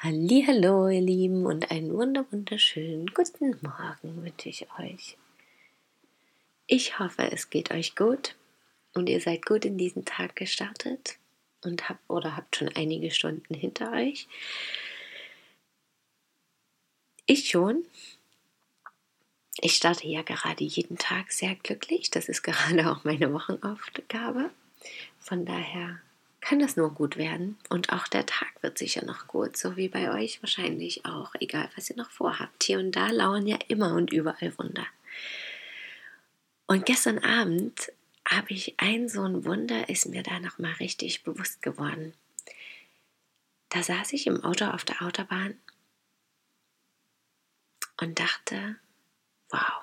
Hallo, ihr Lieben, und einen wunder wunderschönen guten Morgen wünsche ich euch. Ich hoffe, es geht euch gut und ihr seid gut in diesen Tag gestartet und habt oder habt schon einige Stunden hinter euch. Ich schon. Ich starte ja gerade jeden Tag sehr glücklich. Das ist gerade auch meine Wochenaufgabe. Von daher kann das nur gut werden. Und auch der Tag wird sicher noch gut, so wie bei euch wahrscheinlich auch, egal was ihr noch vorhabt. Hier und da lauern ja immer und überall Wunder. Und gestern Abend habe ich ein so ein Wunder, ist mir da nochmal richtig bewusst geworden. Da saß ich im Auto auf der Autobahn und dachte, wow,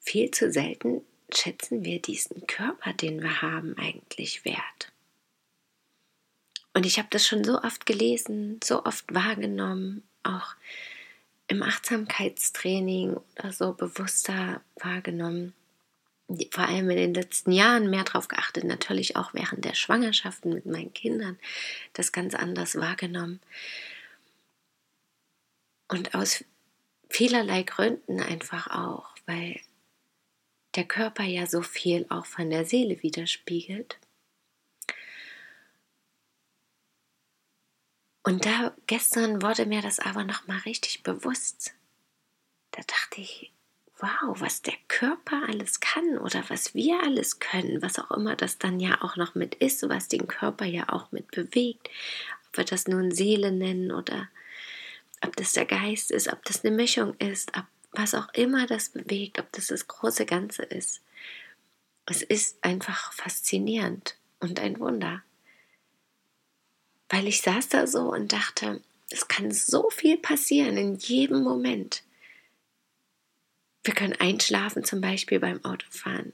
viel zu selten schätzen wir diesen Körper, den wir haben, eigentlich wert? Und ich habe das schon so oft gelesen, so oft wahrgenommen, auch im Achtsamkeitstraining oder so bewusster wahrgenommen. Vor allem in den letzten Jahren mehr darauf geachtet, natürlich auch während der Schwangerschaften mit meinen Kindern, das ganz anders wahrgenommen. Und aus vielerlei Gründen einfach auch, weil der Körper ja so viel auch von der Seele widerspiegelt. Und da gestern wurde mir das aber noch mal richtig bewusst. Da dachte ich, wow, was der Körper alles kann oder was wir alles können, was auch immer das dann ja auch noch mit ist, was den Körper ja auch mit bewegt. Ob wir das nun Seele nennen oder ob das der Geist ist, ob das eine Mischung ist, ob was auch immer das bewegt, ob das das große Ganze ist. Es ist einfach faszinierend und ein Wunder. Weil ich saß da so und dachte, es kann so viel passieren in jedem Moment. Wir können einschlafen, zum Beispiel beim Autofahren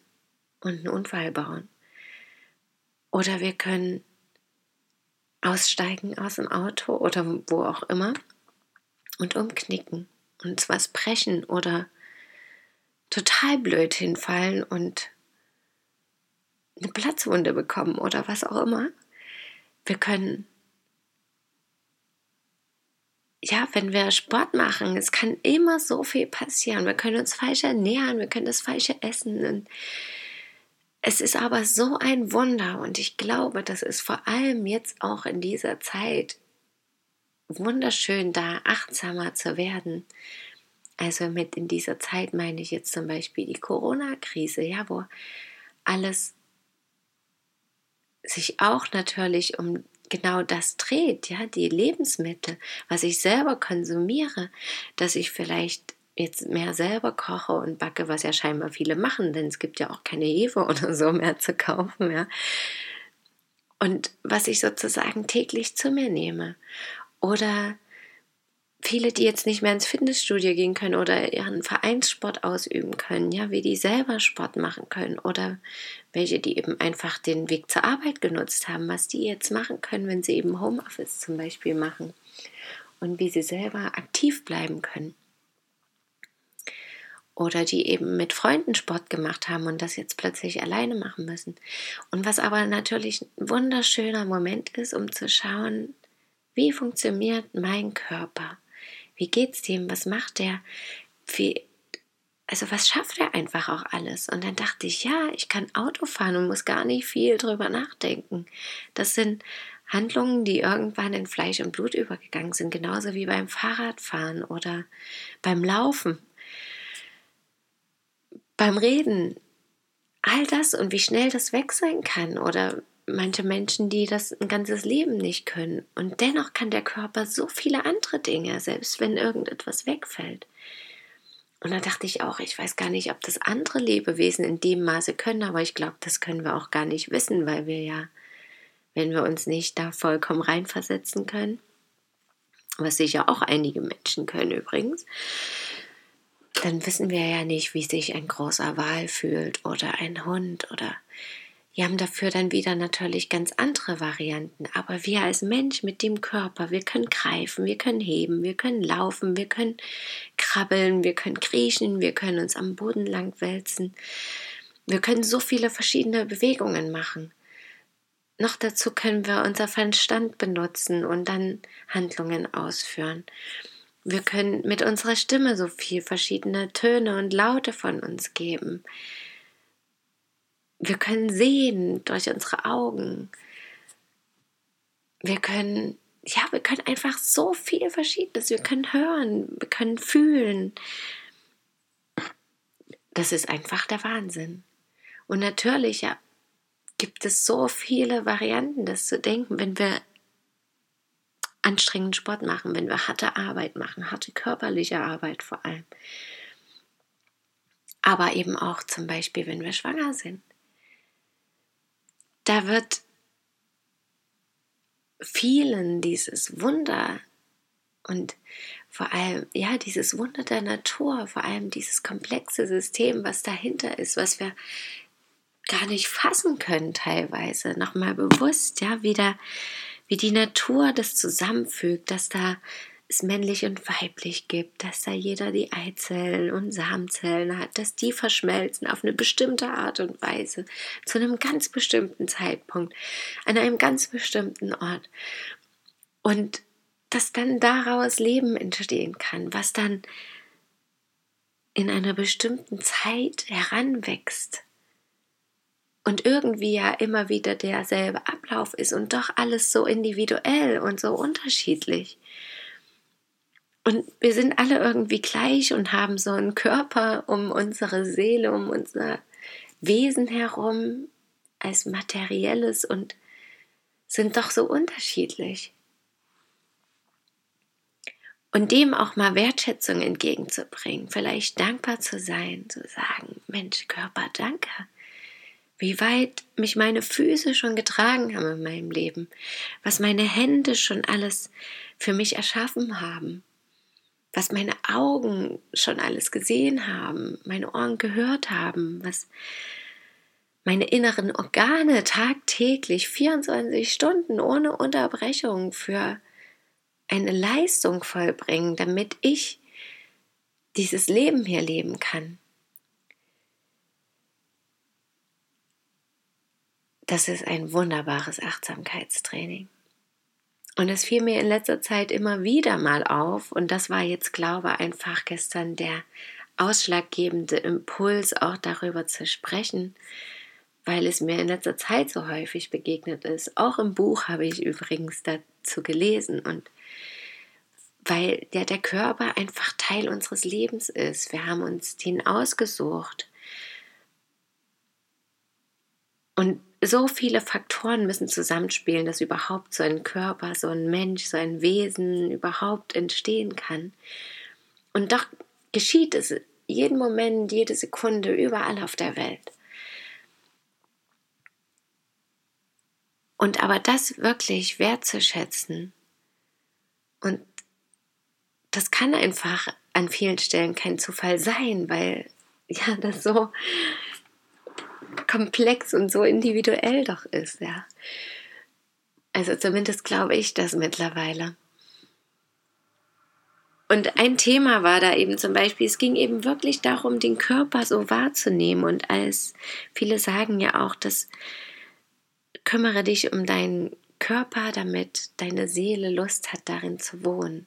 und einen Unfall bauen. Oder wir können aussteigen aus dem Auto oder wo auch immer und umknicken uns was brechen oder total blöd hinfallen und eine Platzwunde bekommen oder was auch immer. Wir können, ja, wenn wir Sport machen, es kann immer so viel passieren. Wir können uns falsch ernähren, wir können das Falsche essen. Und es ist aber so ein Wunder und ich glaube, das ist vor allem jetzt auch in dieser Zeit wunderschön da achtsamer zu werden. Also mit in dieser Zeit meine ich jetzt zum Beispiel die Corona-Krise, ja, wo alles sich auch natürlich um genau das dreht, ja, die Lebensmittel, was ich selber konsumiere, dass ich vielleicht jetzt mehr selber koche und backe, was ja scheinbar viele machen, denn es gibt ja auch keine Hefe oder so mehr zu kaufen, ja. Und was ich sozusagen täglich zu mir nehme. Oder viele, die jetzt nicht mehr ins Fitnessstudio gehen können oder ihren Vereinssport ausüben können, ja, wie die selber Sport machen können oder welche, die eben einfach den Weg zur Arbeit genutzt haben, was die jetzt machen können, wenn sie eben Homeoffice zum Beispiel machen und wie sie selber aktiv bleiben können. Oder die eben mit Freunden Sport gemacht haben und das jetzt plötzlich alleine machen müssen. Und was aber natürlich ein wunderschöner Moment ist, um zu schauen, wie funktioniert mein Körper? Wie geht's dem? Was macht der? Wie, also was schafft er einfach auch alles? Und dann dachte ich, ja, ich kann Auto fahren und muss gar nicht viel drüber nachdenken. Das sind Handlungen, die irgendwann in Fleisch und Blut übergegangen sind, genauso wie beim Fahrradfahren oder beim Laufen, beim Reden. All das und wie schnell das weg sein kann oder manche Menschen, die das ein ganzes Leben nicht können. Und dennoch kann der Körper so viele andere Dinge, selbst wenn irgendetwas wegfällt. Und da dachte ich auch, ich weiß gar nicht, ob das andere Lebewesen in dem Maße können, aber ich glaube, das können wir auch gar nicht wissen, weil wir ja, wenn wir uns nicht da vollkommen reinversetzen können. Was sicher auch einige Menschen können übrigens. Dann wissen wir ja nicht, wie sich ein großer Wal fühlt oder ein Hund oder wir haben dafür dann wieder natürlich ganz andere Varianten. Aber wir als Mensch mit dem Körper, wir können greifen, wir können heben, wir können laufen, wir können krabbeln, wir können kriechen, wir können uns am Boden lang wälzen. Wir können so viele verschiedene Bewegungen machen. Noch dazu können wir unser Verstand benutzen und dann Handlungen ausführen. Wir können mit unserer Stimme so viel verschiedene Töne und Laute von uns geben. Wir können sehen durch unsere Augen. Wir können, ja, wir können einfach so viel Verschiedenes. Wir können hören, wir können fühlen. Das ist einfach der Wahnsinn. Und natürlich ja, gibt es so viele Varianten, das zu denken, wenn wir anstrengenden Sport machen, wenn wir harte Arbeit machen, harte körperliche Arbeit vor allem. Aber eben auch zum Beispiel, wenn wir schwanger sind da wird vielen dieses Wunder und vor allem, ja, dieses Wunder der Natur, vor allem dieses komplexe System, was dahinter ist, was wir gar nicht fassen können teilweise, nochmal bewusst, ja, wie, da, wie die Natur das zusammenfügt, dass da es männlich und weiblich gibt, dass da jeder die Eizellen und Samenzellen hat, dass die verschmelzen auf eine bestimmte Art und Weise, zu einem ganz bestimmten Zeitpunkt, an einem ganz bestimmten Ort. Und dass dann daraus Leben entstehen kann, was dann in einer bestimmten Zeit heranwächst und irgendwie ja immer wieder derselbe Ablauf ist und doch alles so individuell und so unterschiedlich. Und wir sind alle irgendwie gleich und haben so einen Körper um unsere Seele, um unser Wesen herum als materielles und sind doch so unterschiedlich. Und dem auch mal Wertschätzung entgegenzubringen, vielleicht dankbar zu sein, zu sagen, Mensch, Körper, danke. Wie weit mich meine Füße schon getragen haben in meinem Leben, was meine Hände schon alles für mich erschaffen haben was meine Augen schon alles gesehen haben, meine Ohren gehört haben, was meine inneren Organe tagtäglich 24 Stunden ohne Unterbrechung für eine Leistung vollbringen, damit ich dieses Leben hier leben kann. Das ist ein wunderbares Achtsamkeitstraining. Und es fiel mir in letzter Zeit immer wieder mal auf, und das war jetzt, glaube ich, einfach gestern der ausschlaggebende Impuls, auch darüber zu sprechen, weil es mir in letzter Zeit so häufig begegnet ist. Auch im Buch habe ich übrigens dazu gelesen und weil ja der Körper einfach Teil unseres Lebens ist. Wir haben uns den ausgesucht. Und so viele Faktoren müssen zusammenspielen, dass überhaupt so ein Körper, so ein Mensch, so ein Wesen überhaupt entstehen kann. Und doch geschieht es jeden Moment, jede Sekunde, überall auf der Welt. Und aber das wirklich wertzuschätzen und das kann einfach an vielen Stellen kein Zufall sein, weil ja das so komplex und so individuell doch ist, ja. Also zumindest glaube ich das mittlerweile. Und ein Thema war da eben zum Beispiel, es ging eben wirklich darum, den Körper so wahrzunehmen. Und als viele sagen ja auch, dass kümmere dich um deinen Körper, damit deine Seele Lust hat, darin zu wohnen.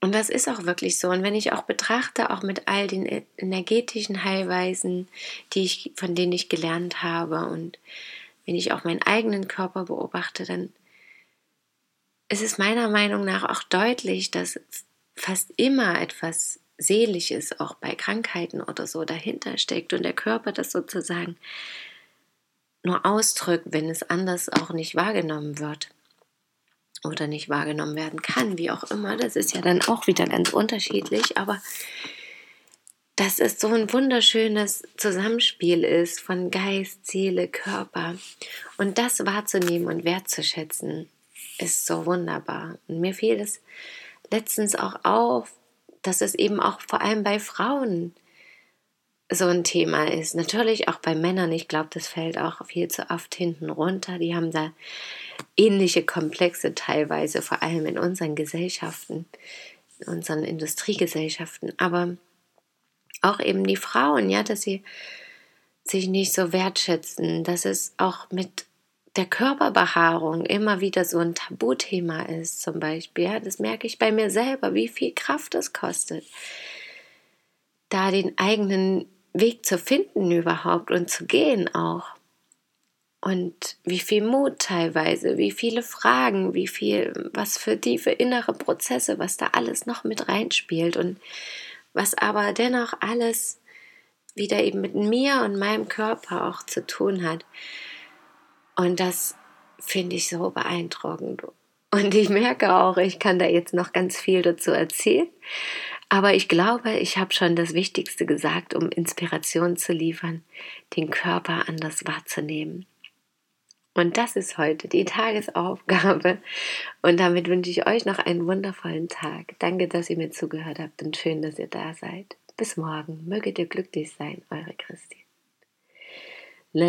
Und das ist auch wirklich so. Und wenn ich auch betrachte, auch mit all den e-, energetischen Heilweisen, die ich, von denen ich gelernt habe, und wenn ich auch meinen eigenen Körper beobachte, dann ist es meiner Meinung nach auch deutlich, dass fast immer etwas Seelisches auch bei Krankheiten oder so dahinter steckt und der Körper das sozusagen nur ausdrückt, wenn es anders auch nicht wahrgenommen wird oder nicht wahrgenommen werden kann, wie auch immer. Das ist ja dann auch wieder ganz unterschiedlich, aber dass es so ein wunderschönes Zusammenspiel ist von Geist, Seele, Körper. Und das wahrzunehmen und wertzuschätzen, ist so wunderbar. Und mir fiel es letztens auch auf, dass es eben auch vor allem bei Frauen so ein Thema ist. Natürlich auch bei Männern, ich glaube, das fällt auch viel zu oft hinten runter. Die haben da ähnliche Komplexe teilweise, vor allem in unseren Gesellschaften, in unseren Industriegesellschaften. Aber auch eben die Frauen, ja, dass sie sich nicht so wertschätzen, dass es auch mit der Körperbehaarung immer wieder so ein Tabuthema ist, zum Beispiel. Ja, das merke ich bei mir selber, wie viel Kraft das kostet, da den eigenen Weg zu finden überhaupt und zu gehen auch. Und wie viel Mut teilweise, wie viele Fragen, wie viel, was für tiefe innere Prozesse, was da alles noch mit reinspielt und was aber dennoch alles wieder eben mit mir und meinem Körper auch zu tun hat. Und das finde ich so beeindruckend. Und ich merke auch, ich kann da jetzt noch ganz viel dazu erzählen. Aber ich glaube, ich habe schon das Wichtigste gesagt, um Inspiration zu liefern, den Körper anders wahrzunehmen. Und das ist heute die Tagesaufgabe. Und damit wünsche ich euch noch einen wundervollen Tag. Danke, dass ihr mir zugehört habt und schön, dass ihr da seid. Bis morgen. Möget ihr glücklich sein, eure Christi. La